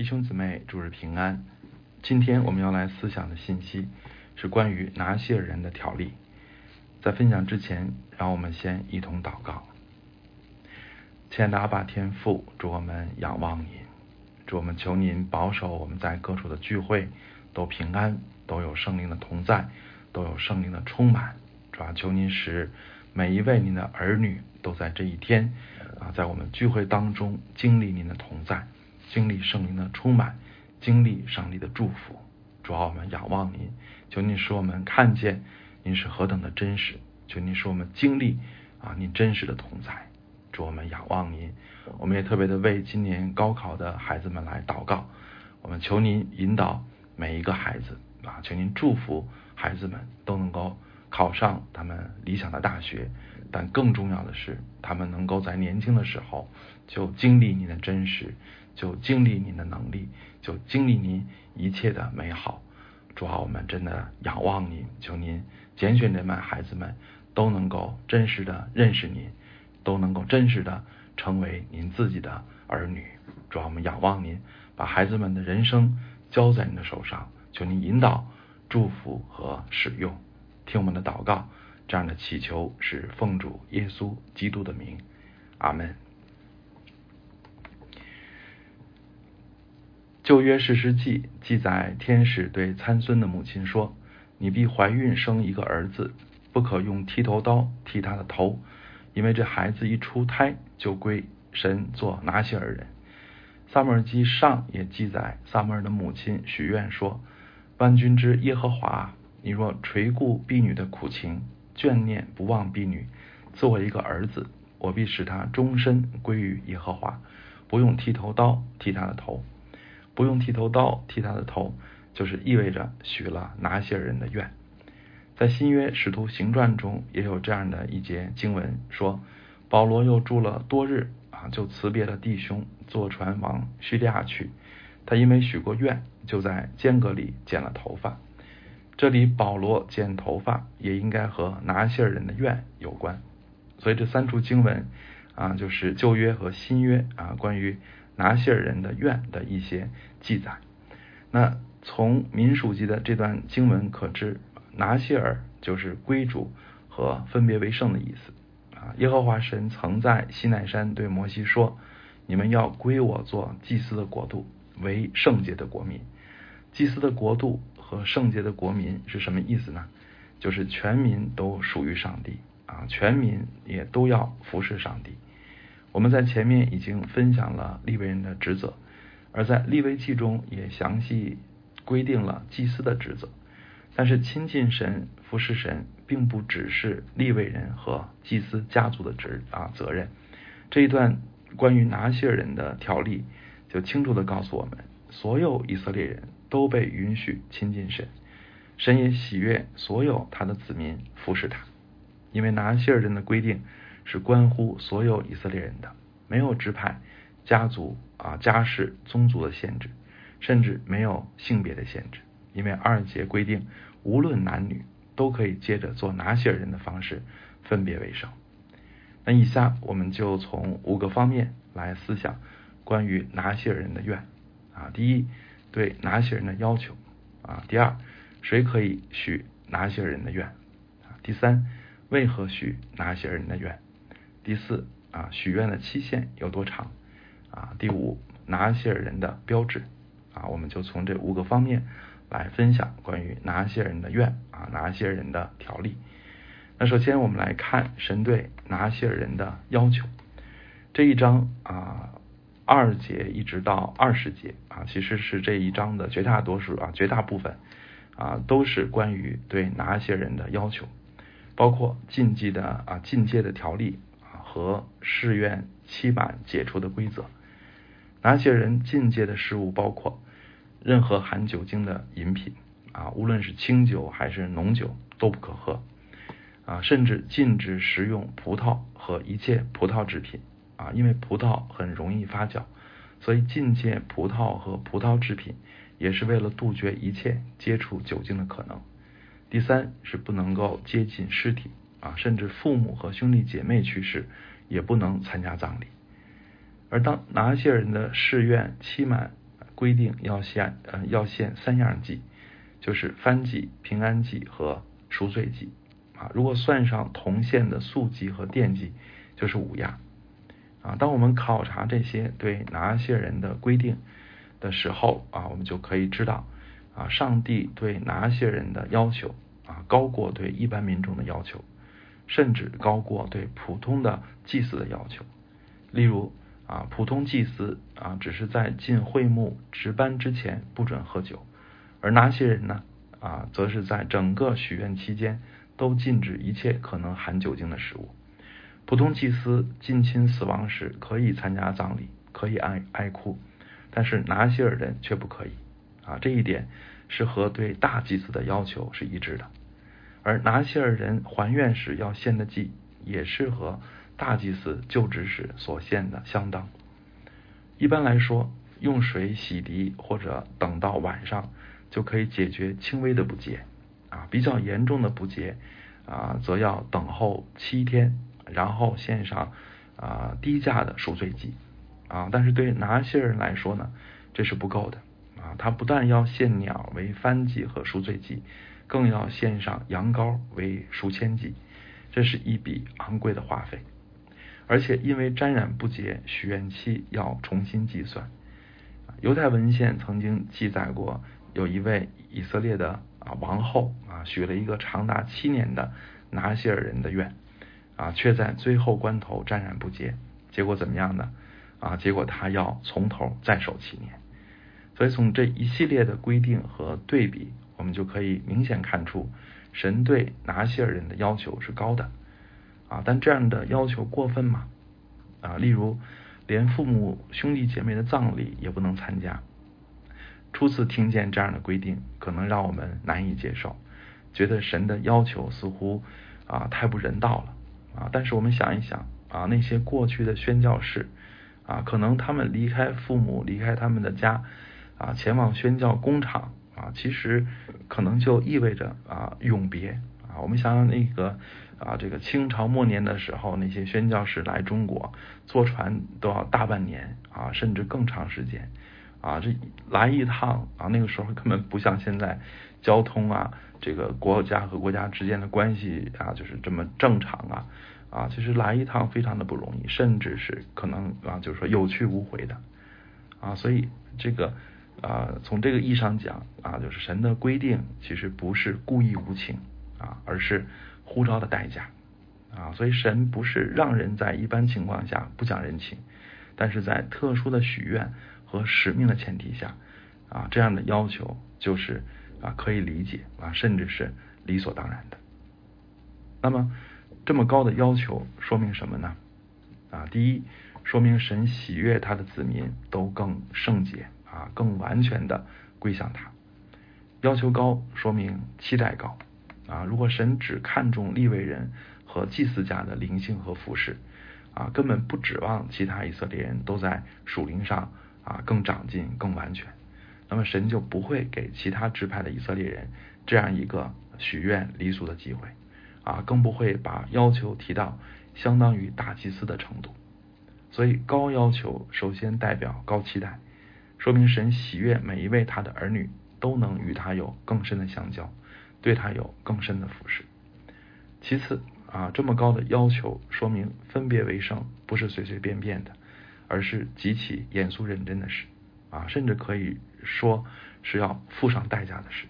弟兄姊妹，祝日平安。今天我们要来思想的信息是关于拿西尔人的条例。在分享之前，让我们先一同祷告。亲爱的阿爸天父，祝我们仰望您，祝我们求您保守我们在各处的聚会都平安，都有圣灵的同在，都有圣灵的充满。主啊，求您使每一位您的儿女都在这一天啊，在我们聚会当中经历您的同在。经历圣灵的充满，经历上帝的祝福，主啊，我们仰望您，求您使我们看见您是何等的真实，求您使我们经历啊您真实的同在，主我们仰望您，我们也特别的为今年高考的孩子们来祷告，我们求您引导每一个孩子啊，求您祝福孩子们都能够考上他们理想的大学，但更重要的是，他们能够在年轻的时候就经历您的真实。就经历您的能力，就经历您一切的美好。主啊，我们真的仰望您，求您拣选这班孩子们都能够真实的认识您，都能够真实的成为您自己的儿女。主啊，我们仰望您，把孩子们的人生交在您的手上，求您引导、祝福和使用。听我们的祷告，这样的祈求是奉主耶稣基督的名。阿门。旧约史诗记记载，天使对参孙的母亲说：“你必怀孕生一个儿子，不可用剃头刀剃他的头，因为这孩子一出胎就归神做拿西尔人。”撒母耳记上也记载，撒母耳的母亲许愿说：“万军之耶和华，你若垂顾婢女的苦情，眷念不忘婢女，赐我一个儿子，我必使他终身归于耶和华，不用剃头刀剃他的头。”不用剃头刀剃他的头，就是意味着许了拿些人的愿。在新约使徒行传中也有这样的一节经文说：保罗又住了多日啊，就辞别了弟兄，坐船往叙利亚去。他因为许过愿，就在间隔里剪了头发。这里保罗剪头发也应该和拿西尔人的愿有关。所以这三处经文啊，就是旧约和新约啊，关于。拿西尔人的愿的一些记载。那从民数记的这段经文可知，拿西尔就是归主和分别为圣的意思啊。耶和华神曾在西奈山对摩西说：“你们要归我做祭司的国度，为圣洁的国民。”祭司的国度和圣洁的国民是什么意思呢？就是全民都属于上帝啊，全民也都要服侍上帝。我们在前面已经分享了立位人的职责，而在立位记中也详细规定了祭司的职责。但是亲近神、服侍神，并不只是立位人和祭司家族的职啊责任。这一段关于拿西尔人的条例，就清楚的告诉我们，所有以色列人都被允许亲近神，神也喜悦所有他的子民服侍他，因为拿西尔人的规定。是关乎所有以色列人的，没有支派、家族啊、家世、宗族的限制，甚至没有性别的限制，因为二节规定，无论男女都可以接着做拿西尔人的方式分别为圣。那以下我们就从五个方面来思想关于拿西尔人的愿。啊，第一，对哪些人的要求啊，第二，谁可以许哪些人的愿啊，第三，为何许哪些人的愿？第四啊，许愿的期限有多长啊？第五，哪些人的标志啊，我们就从这五个方面来分享关于哪些人的愿啊，哪些人的条例。那首先我们来看神对哪些人的要求。这一章啊，二节一直到二十节啊，其实是这一章的绝大多数啊，绝大部分啊，都是关于对拿些人的要求，包括禁忌的啊，禁戒的条例。和誓愿期满解除的规则，哪些人禁戒的事物包括任何含酒精的饮品啊，无论是清酒还是浓酒都不可喝啊，甚至禁止食用葡萄和一切葡萄制品啊，因为葡萄很容易发酵，所以禁戒葡萄和葡萄制品也是为了杜绝一切接触酒精的可能。第三是不能够接近尸体。啊，甚至父母和兄弟姐妹去世也不能参加葬礼。而当拿些人的誓愿期满规定要献呃要献三样祭，就是燔祭、平安祭和赎罪祭啊。如果算上同献的素祭和奠祭，就是五样啊。当我们考察这些对拿些人的规定的时候啊，我们就可以知道啊，上帝对拿些人的要求啊，高过对一般民众的要求，甚至高过对普通的祭司的要求。例如。啊，普通祭司啊，只是在进会幕值班之前不准喝酒，而哪些人呢，啊，则是在整个许愿期间都禁止一切可能含酒精的食物。普通祭司近亲死亡时可以参加葬礼，可以哀哀哭，但是拿西尔人却不可以。啊，这一点是和对大祭司的要求是一致的。而拿西尔人还愿时要献的祭，也是和。大祭司就职时所献的相当。一般来说，用水洗涤或者等到晚上就可以解决轻微的不洁啊，比较严重的不洁啊，则要等候七天，然后献上啊低价的赎罪祭啊。但是对拿些人来说呢，这是不够的啊，他不但要献鸟为翻祭和赎罪祭，更要献上羊羔为赎愆祭，这是一笔昂贵的花费。而且因为沾染不洁，许愿期要重新计算。犹太文献曾经记载过，有一位以色列的啊王后啊许了一个长达七年的拿西尔人的愿啊，却在最后关头沾染不洁，结果怎么样呢？啊，结果他要从头再守七年。所以从这一系列的规定和对比，我们就可以明显看出，神对拿西尔人的要求是高的。啊，但这样的要求过分吗？啊，例如连父母兄弟姐妹的葬礼也不能参加。初次听见这样的规定，可能让我们难以接受，觉得神的要求似乎啊太不人道了啊。但是我们想一想啊，那些过去的宣教士啊，可能他们离开父母，离开他们的家啊，前往宣教工厂啊，其实可能就意味着啊永别啊。我们想想那个。啊，这个清朝末年的时候，那些宣教士来中国坐船都要大半年啊，甚至更长时间啊。这来一趟啊，那个时候根本不像现在交通啊，这个国家和国家之间的关系啊，就是这么正常啊啊。其实来一趟非常的不容易，甚至是可能啊，就是说有去无回的啊。所以这个啊，从这个意义上讲啊，就是神的规定其实不是故意无情啊，而是。呼召的代价啊，所以神不是让人在一般情况下不讲人情，但是在特殊的许愿和使命的前提下啊，这样的要求就是啊可以理解啊，甚至是理所当然的。那么这么高的要求说明什么呢？啊，第一，说明神喜悦他的子民都更圣洁啊，更完全的归向他。要求高，说明期待高。啊，如果神只看重立位人和祭司家的灵性和服饰，啊，根本不指望其他以色列人都在属灵上啊更长进、更完全，那么神就不会给其他支派的以色列人这样一个许愿离俗的机会，啊，更不会把要求提到相当于大祭司的程度。所以高要求首先代表高期待，说明神喜悦每一位他的儿女都能与他有更深的相交。对他有更深的服侍。其次啊，这么高的要求，说明分别为圣不是随随便便的，而是极其严肃认真的事啊，甚至可以说是要付上代价的事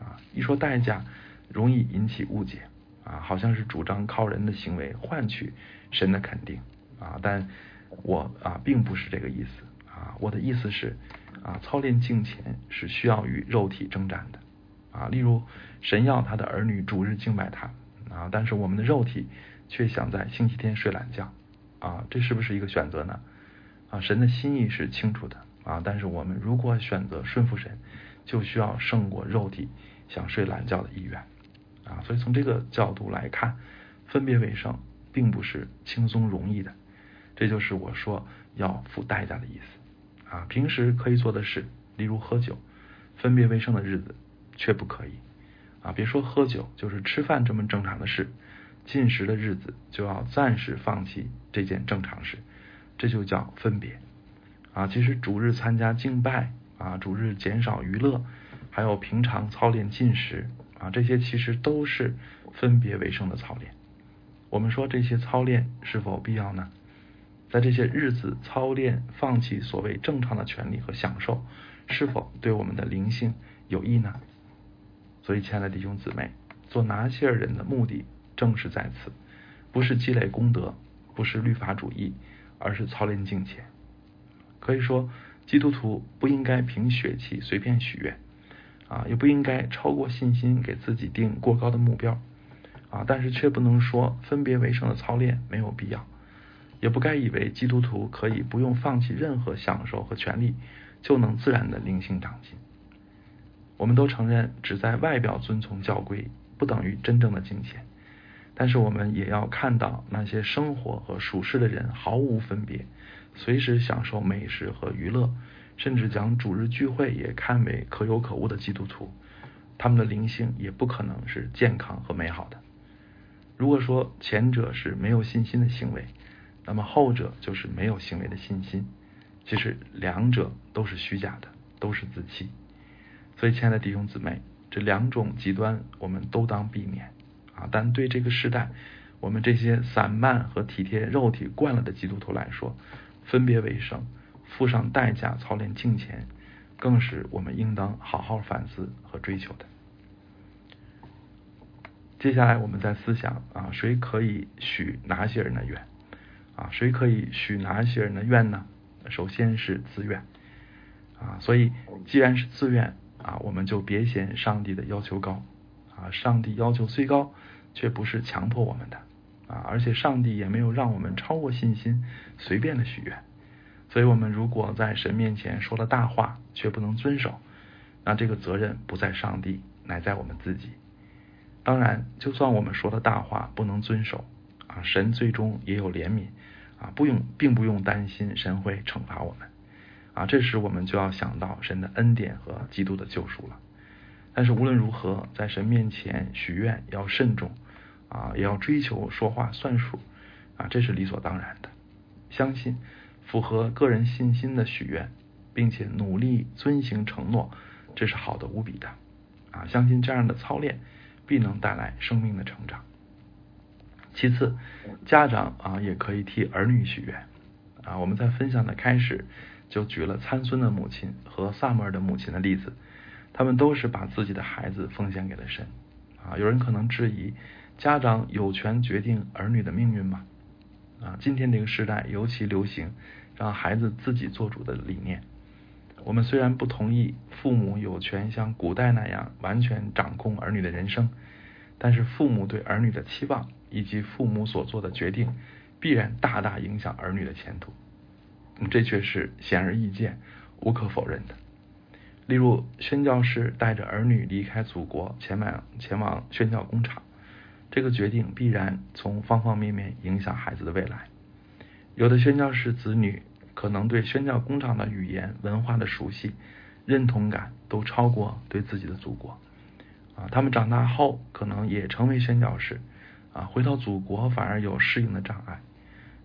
啊。一说代价，容易引起误解啊，好像是主张靠人的行为换取神的肯定啊。但我啊，并不是这个意思啊。我的意思是啊，操练敬虔是需要与肉体征战的。啊，例如神要他的儿女主日敬拜他啊，但是我们的肉体却想在星期天睡懒觉啊，这是不是一个选择呢？啊，神的心意是清楚的啊，但是我们如果选择顺服神，就需要胜过肉体想睡懒觉的意愿啊，所以从这个角度来看，分别为圣并不是轻松容易的，这就是我说要付代价的意思啊。平时可以做的事，例如喝酒，分别为圣的日子。却不可以啊！别说喝酒，就是吃饭这么正常的事，进食的日子就要暂时放弃这件正常事，这就叫分别啊！其实主日参加敬拜啊，主日减少娱乐，还有平常操练进食啊，这些其实都是分别为圣的操练。我们说这些操练是否必要呢？在这些日子操练，放弃所谓正常的权利和享受，是否对我们的灵性有益呢？所以，亲爱的弟兄姊妹，做拿西尔人的目的正是在此，不是积累功德，不是律法主义，而是操练敬虔。可以说，基督徒不应该凭血气随便许愿，啊，也不应该超过信心给自己定过高的目标。啊，但是却不能说分别为圣的操练没有必要，也不该以为基督徒可以不用放弃任何享受和权利，就能自然的灵性长进。我们都承认，只在外表遵从教规，不等于真正的敬虔。但是我们也要看到那些生活和属世的人毫无分别，随时享受美食和娱乐，甚至将主日聚会也看为可有可无的基督徒，他们的灵性也不可能是健康和美好的。如果说前者是没有信心的行为，那么后者就是没有行为的信心。其实两者都是虚假的，都是自欺。所以，亲爱的弟兄姊妹，这两种极端我们都当避免啊。但对这个时代，我们这些散漫和体贴肉体惯了的基督徒来说，分别为圣，付上代价操练敬虔，更是我们应当好好反思和追求的。接下来，我们在思想啊，谁可以许哪些人的愿啊？谁可以许哪些人的愿呢？首先是自愿啊，所以既然是自愿啊，我们就别嫌上帝的要求高啊。上帝要求虽高，却不是强迫我们的啊，而且上帝也没有让我们超过信心随便的许愿。所以，我们如果在神面前说了大话，却不能遵守，那这个责任不在上帝，乃在我们自己。当然，就算我们说了大话不能遵守啊，神最终也有怜悯啊，不用，并不用担心神会惩罚我们啊。这时我们就要想到神的恩典和基督的救赎了。但是无论如何，在神面前许愿要慎重啊，也要追求说话算数啊，这是理所当然的。相信符合个人信心的许愿，并且努力遵行承诺，这是好的无比的啊。相信这样的操练。必能带来生命的成长。其次，家长啊也可以替儿女许愿啊。我们在分享的开始就举了参孙的母亲和萨摩尔的母亲的例子，他们都是把自己的孩子奉献给了神啊。有人可能质疑，家长有权决定儿女的命运吗？啊，今天这个时代尤其流行让孩子自己做主的理念。我们虽然不同意父母有权像古代那样完全掌控儿女的人生，但是父母对儿女的期望以及父母所做的决定，必然大大影响儿女的前途。这却是显而易见、无可否认的。例如，宣教士带着儿女离开祖国，前往前往宣教工厂，这个决定必然从方方面面影响孩子的未来。有的宣教士子女。可能对宣教工厂的语言文化的熟悉、认同感都超过对自己的祖国啊。他们长大后可能也成为宣教士啊，回到祖国反而有适应的障碍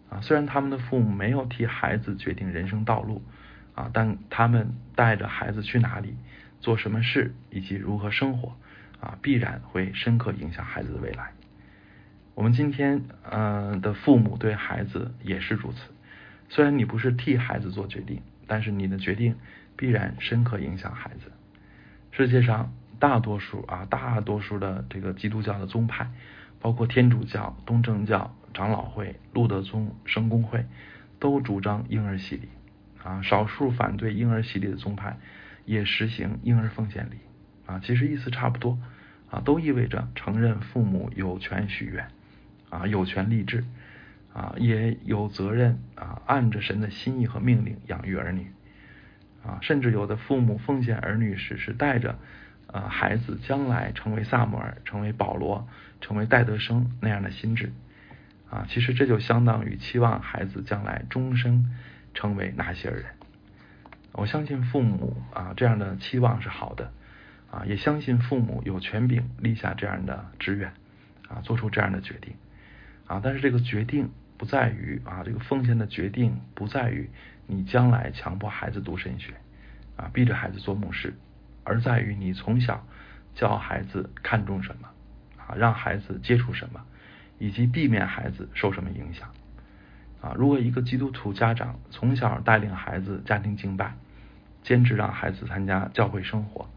啊。虽然他们的父母没有替孩子决定人生道路啊，但他们带着孩子去哪里、做什么事以及如何生活啊，必然会深刻影响孩子的未来。我们今天呃的父母对孩子也是如此。虽然你不是替孩子做决定，但是你的决定必然深刻影响孩子。世界上大多数啊，大多数的这个基督教的宗派，包括天主教、东正教、长老会、路德宗、圣公会，都主张婴儿洗礼啊。少数反对婴儿洗礼的宗派也实行婴儿奉献礼啊。其实意思差不多啊，都意味着承认父母有权许愿啊，有权立志。啊，也有责任啊，按着神的心意和命令养育儿女啊，甚至有的父母奉献儿女时是带着啊孩子将来成为萨摩尔、成为保罗、成为戴德生那样的心智啊，其实这就相当于期望孩子将来终生成为那些人。我相信父母啊这样的期望是好的啊，也相信父母有权柄立下这样的志愿啊，做出这样的决定啊，但是这个决定。不在于啊，这个奉献的决定不在于你将来强迫孩子读神学啊逼着孩子做牧师，而在于你从小教孩子看重什么啊，让孩子接触什么，以及避免孩子受什么影响啊。如果一个基督徒家长从小带领孩子家庭敬拜，坚持让孩子参加教会生活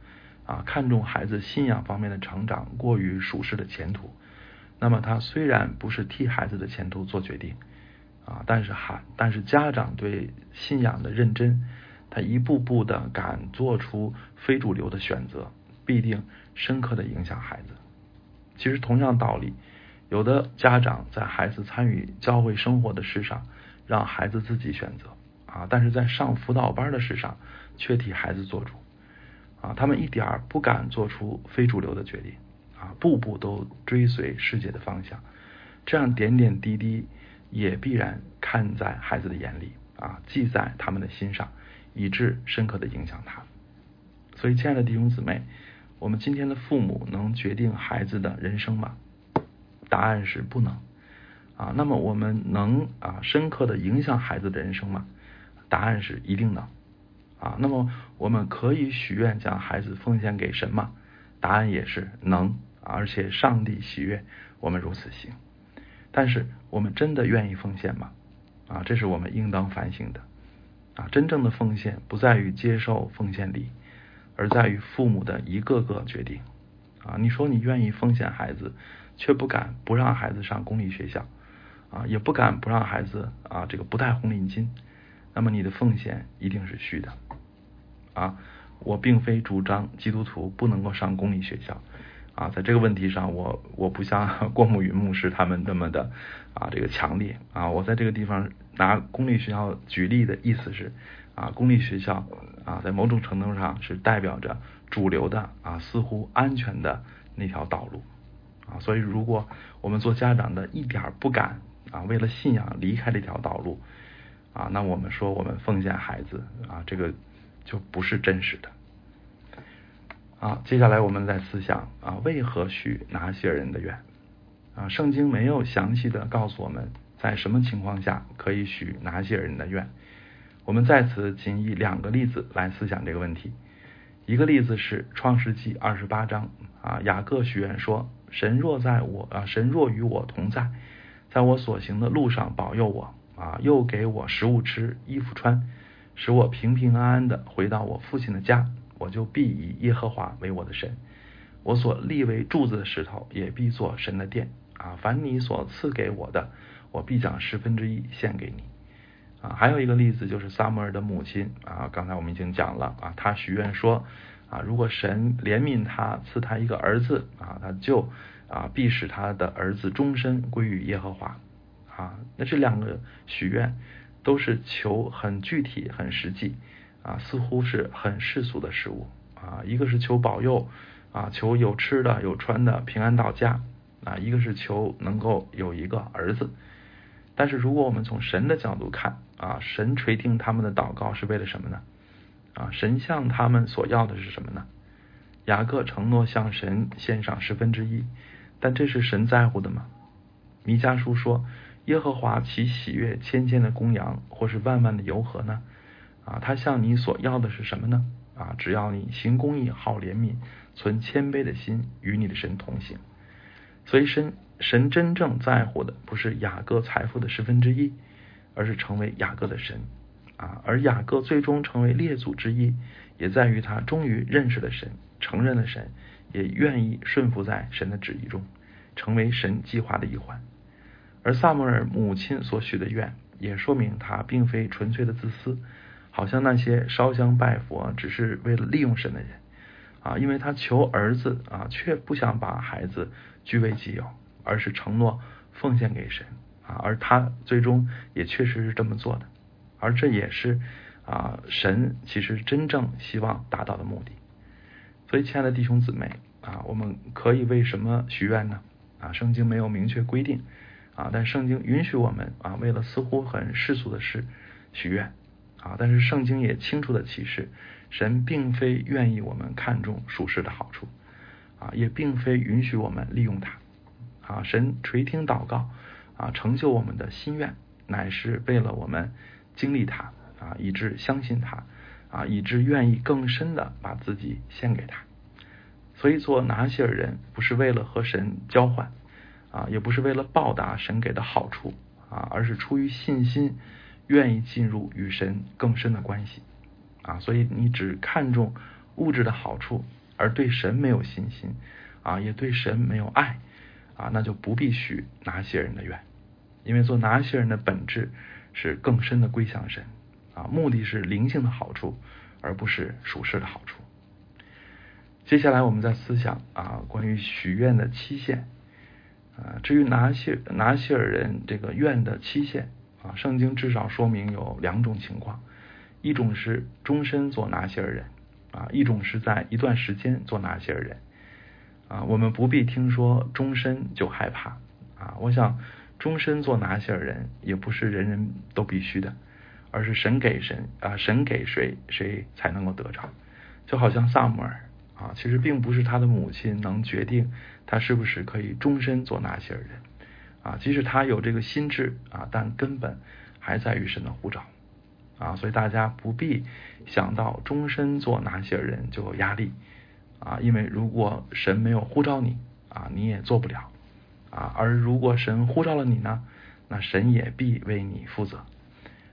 啊，看重孩子信仰方面的成长，过于舒适的前途，那么他虽然不是替孩子的前途做决定。啊，但是还，但是家长对信仰的认真，他一步步的敢做出非主流的选择，必定深刻的影响孩子。其实同样道理，有的家长在孩子参与教会生活的事上，让孩子自己选择啊，但是在上辅导班的事上，却替孩子做主啊，他们一点儿不敢做出非主流的决定啊，步步都追随世界的方向，这样点点滴滴。也必然看在孩子的眼里啊，记在他们的心上，以致深刻的影响他。所以，亲爱的弟兄姊妹，我们今天的父母能决定孩子的人生吗？答案是不能啊。那么，我们能啊深刻的影响孩子的人生吗？答案是一定能啊。那么，我们可以许愿将孩子奉献给神吗？答案也是能，而且上帝喜悦我们如此行。但是我们真的愿意奉献吗？啊，这是我们应当反省的。啊，真正的奉献不在于接受奉献礼，而在于父母的一个个决定。啊，你说你愿意奉献孩子，却不敢不让孩子上公立学校，啊，也不敢不让孩子啊这个不带红领巾，那么你的奉献一定是虚的。啊，我并非主张基督徒不能够上公立学校。啊，在这个问题上，我我不像郭牧云牧师他们那么的啊这个强烈啊。我在这个地方拿公立学校举例的意思是啊，公立学校啊，在某种程度上是代表着主流的啊似乎安全的那条道路啊。所以，如果我们做家长的一点不敢啊，为了信仰离开这条道路啊，那我们说我们奉献孩子啊，这个就不是真实的。啊，接下来我们再思想啊，为何许拿西尔人的愿？啊，圣经没有详细的告诉我们在什么情况下可以许拿西尔人的愿。我们在此仅以两个例子来思想这个问题。一个例子是创世纪二十八章啊，雅各许愿说：“神若在我啊，神若与我同在，在我所行的路上保佑我啊，又给我食物吃，衣服穿，使我平平安安的回到我父亲的家。”我就必以耶和华为我的神，我所立为柱子的石头也必做神的殿啊！凡你所赐给我的，我必将十分之一献给你啊！还有一个例子就是撒母耳的母亲啊，刚才我们已经讲了啊，他许愿说啊，如果神怜悯他，赐他一个儿子啊，他就啊必使他的儿子终身归于耶和华啊！那这两个许愿都是求很具体、很实际。啊，似乎是很世俗的事物啊，一个是求保佑啊，求有吃的有穿的平安到家啊，一个是求能够有一个儿子。但是如果我们从神的角度看啊，神垂听他们的祷告是为了什么呢？啊，神向他们所要的是什么呢？雅各承诺向神献上十分之一，但这是神在乎的吗？弥迦书说，耶和华其喜悦千千的公羊，或是万万的油河呢？啊，他向你所要的是什么呢？啊，只要你行公义、好怜悯、存谦卑的心，与你的神同行。所以神神真正在乎的不是雅各财富的十分之一，而是成为雅各的神。啊，而雅各最终成为列祖之一，也在于他终于认识了神，承认了神，也愿意顺服在神的旨意中，成为神计划的一环。而萨摩尔母亲所许的愿，也说明他并非纯粹的自私。好像那些烧香拜佛只是为了利用神的人啊，因为他求儿子啊，却不想把孩子据为己有，而是承诺奉献给神啊，而他最终也确实是这么做的，而这也是啊神其实真正希望达到的目的。所以，亲爱的弟兄姊妹啊，我们可以为什么许愿呢？啊，圣经没有明确规定啊，但圣经允许我们啊，为了似乎很世俗的事许愿。啊！但是圣经也清楚的启示，神并非愿意我们看重属世的好处，啊，也并非允许我们利用它。啊，神垂听祷告，啊，成就我们的心愿，乃是为了我们经历它，啊，以致相信它，啊，以致愿意更深的把自己献给他。所以做拿西尔人不是为了和神交换啊，也不是为了报答神给的好处啊，而是出于信心，愿意进入与神更深的关系啊。所以你只看重物质的好处，而对神没有信心啊，也对神没有爱啊，那就不必许拿西尔人的愿，因为做拿西尔人的本质是更深的归向神。啊，目的是灵性的好处，而不是属世的好处。接下来，我们再思想啊，关于许愿的期限啊。至于拿西拿西尔人这个愿的期限啊，圣经至少说明有两种情况：一种是终身做拿西尔人啊，一种是在一段时间做拿西尔人啊。我们不必听说终身就害怕啊。我想，终身做拿西尔人也不是人人都必须的。而是神给神啊，神给谁，谁才能够得着。就好像萨姆尔啊，其实并不是他的母亲能决定他是不是可以终身做拿西尔人啊。即使他有这个心智啊，但根本还在于神的呼召啊。所以大家不必想到终身做拿西尔人就有压力啊，因为如果神没有呼召你啊，你也做不了啊。而如果神呼召了你呢，那神也必为你负责。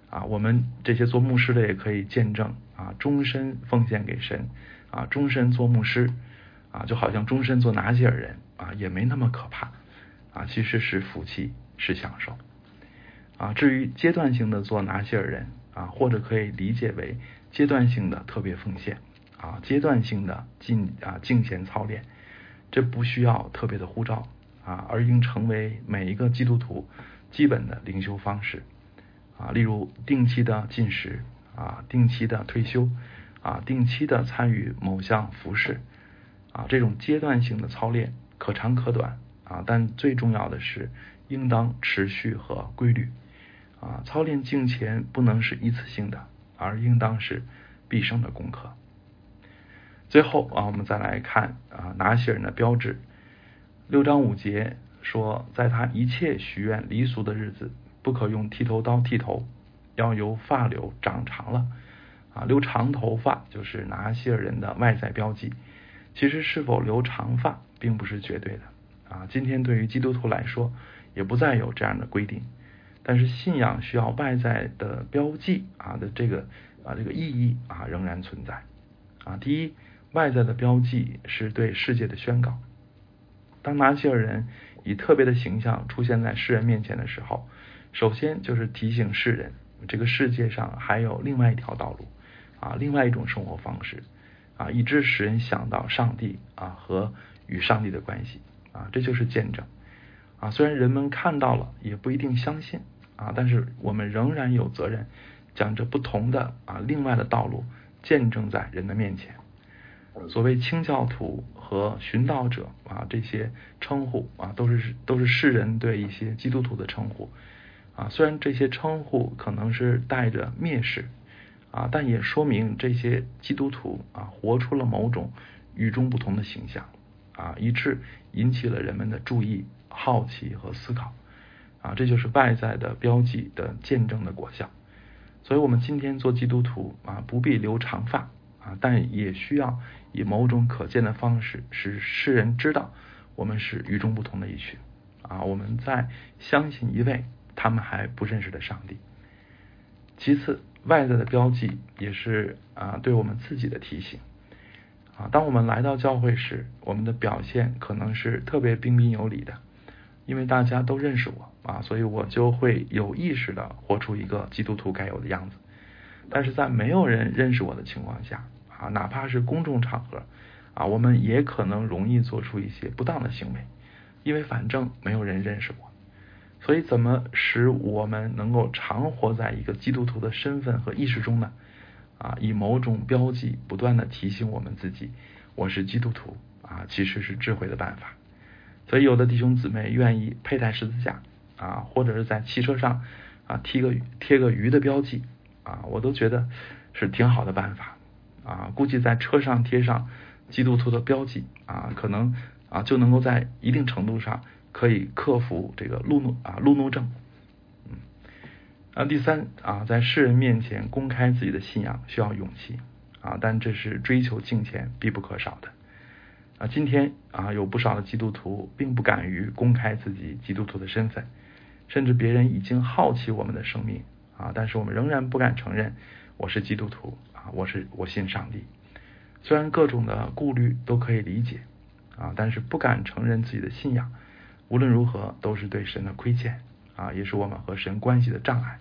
啊，我们这些做牧师的也可以见证啊，终身奉献给神啊，终身做牧师啊，就好像终身做拿西尔人啊，也没那么可怕啊，其实是福气，是享受啊。至于阶段性的做拿西尔人啊，或者可以理解为阶段性的特别奉献啊，阶段性的进啊敬虔操练，这不需要特别的护照啊，而应成为每一个基督徒基本的灵修方式。啊，例如定期的进食啊，定期的退休啊，定期的参与某项服饰啊，这种阶段性的操练可长可短啊，但最重要的是应当持续和规律啊。操练敬前不能是一次性的，而应当是毕生的功课。最后啊，我们再来看啊，拿西人的标志，六章五节说，在他一切许愿离俗的日子。不可用剃头刀剃头，要由发绺长长了啊！留长头发就是拿西尔人的外在标记。其实是否留长发并不是绝对的啊！今天对于基督徒来说，也不再有这样的规定。但是信仰需要外在的标记啊的这个啊这个意义啊仍然存在啊。第一，外在的标记是对世界的宣告。当拿西尔人以特别的形象出现在世人面前的时候。首先就是提醒世人，这个世界上还有另外一条道路啊，另外一种生活方式啊，以致使人想到上帝啊和与上帝的关系啊，这就是见证啊。虽然人们看到了，也不一定相信啊，但是我们仍然有责任讲着不同的啊另外的道路，见证在人的面前。所谓清教徒和寻道者啊，这些称呼啊，都是都是世人对一些基督徒的称呼。啊，虽然这些称呼可能是带着蔑视啊，但也说明这些基督徒啊活出了某种与众不同的形象啊，以致引起了人们的注意、好奇和思考啊，这就是外在的标记的见证的果效。所以，我们今天做基督徒啊，不必留长发啊，但也需要以某种可见的方式使世人知道我们是与众不同的一群啊，我们在相信一位。他们还不认识的上帝。其次，外在的标记也是啊，对我们自己的提醒啊。当我们来到教会时，我们的表现可能是特别彬彬有礼的，因为大家都认识我啊，所以我就会有意识的活出一个基督徒该有的样子。但是在没有人认识我的情况下啊，哪怕是公众场合啊，我们也可能容易做出一些不当的行为，因为反正没有人认识我。所以，怎么使我们能够常活在一个基督徒的身份和意识中呢？啊，以某种标记不断的提醒我们自己，我是基督徒啊，其实是智慧的办法。所以，有的弟兄姊妹愿意佩戴十字架啊，或者是在汽车上啊贴个贴个鱼的标记啊，我都觉得是挺好的办法啊。估计在车上贴上基督徒的标记啊，可能啊就能够在一定程度上。可以克服这个路怒啊路怒症，嗯，啊第三啊在世人面前公开自己的信仰需要勇气啊，但这是追求金钱必不可少的啊。今天啊，有不少的基督徒并不敢于公开自己基督徒的身份，甚至别人已经好奇我们的生命啊，但是我们仍然不敢承认我是基督徒啊，我是我信上帝。虽然各种的顾虑都可以理解啊，但是不敢承认自己的信仰，无论如何都是对神的亏欠啊，也是我们和神关系的障碍。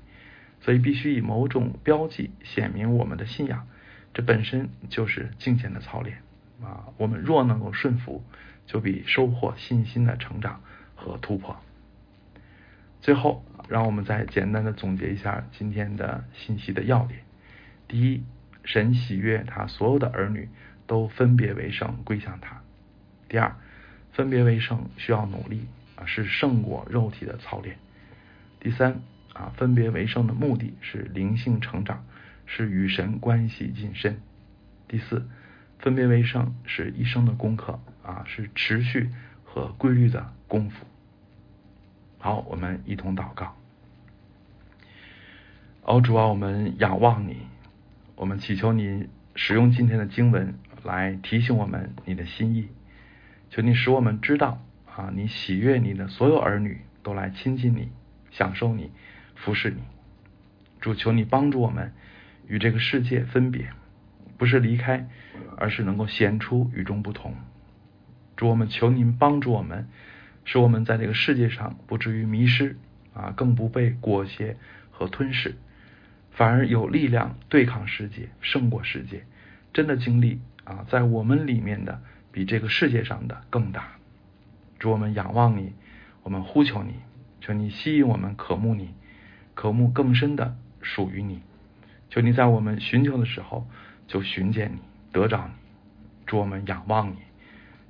所以必须以某种标记显明我们的信仰，这本身就是敬虔的操练啊。我们若能够顺服，就比收获信心的成长和突破。最后，让我们再简单的总结一下今天的信息的要点：第一，神喜悦他所有的儿女都分别为圣归向他；第二，分别为圣需要努力啊，是胜过肉体的操练；第三。啊，分别为圣的目的是灵性成长，是与神关系近身。第四，分别为圣是一生的功课啊，是持续和规律的功夫。好，我们一同祷告。哦，主啊，我们仰望你，我们祈求你使用今天的经文来提醒我们你的心意，求你使我们知道啊，你喜悦你的所有儿女都来亲近你，享受你。服侍你，主求你帮助我们与这个世界分别，不是离开，而是能够显出与众不同。主我们求您帮助我们，使我们在这个世界上不至于迷失啊，更不被裹挟和吞噬，反而有力量对抗世界，胜过世界。真的经历啊，在我们里面的比这个世界上的更大。主我们仰望你，我们呼求你，求你吸引我们渴慕你。渴慕更深的属于你，求你在我们寻求的时候就寻见你，得着你，祝我们仰望你。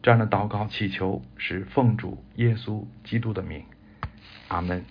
这样的祷告祈求是奉主耶稣基督的名，阿门。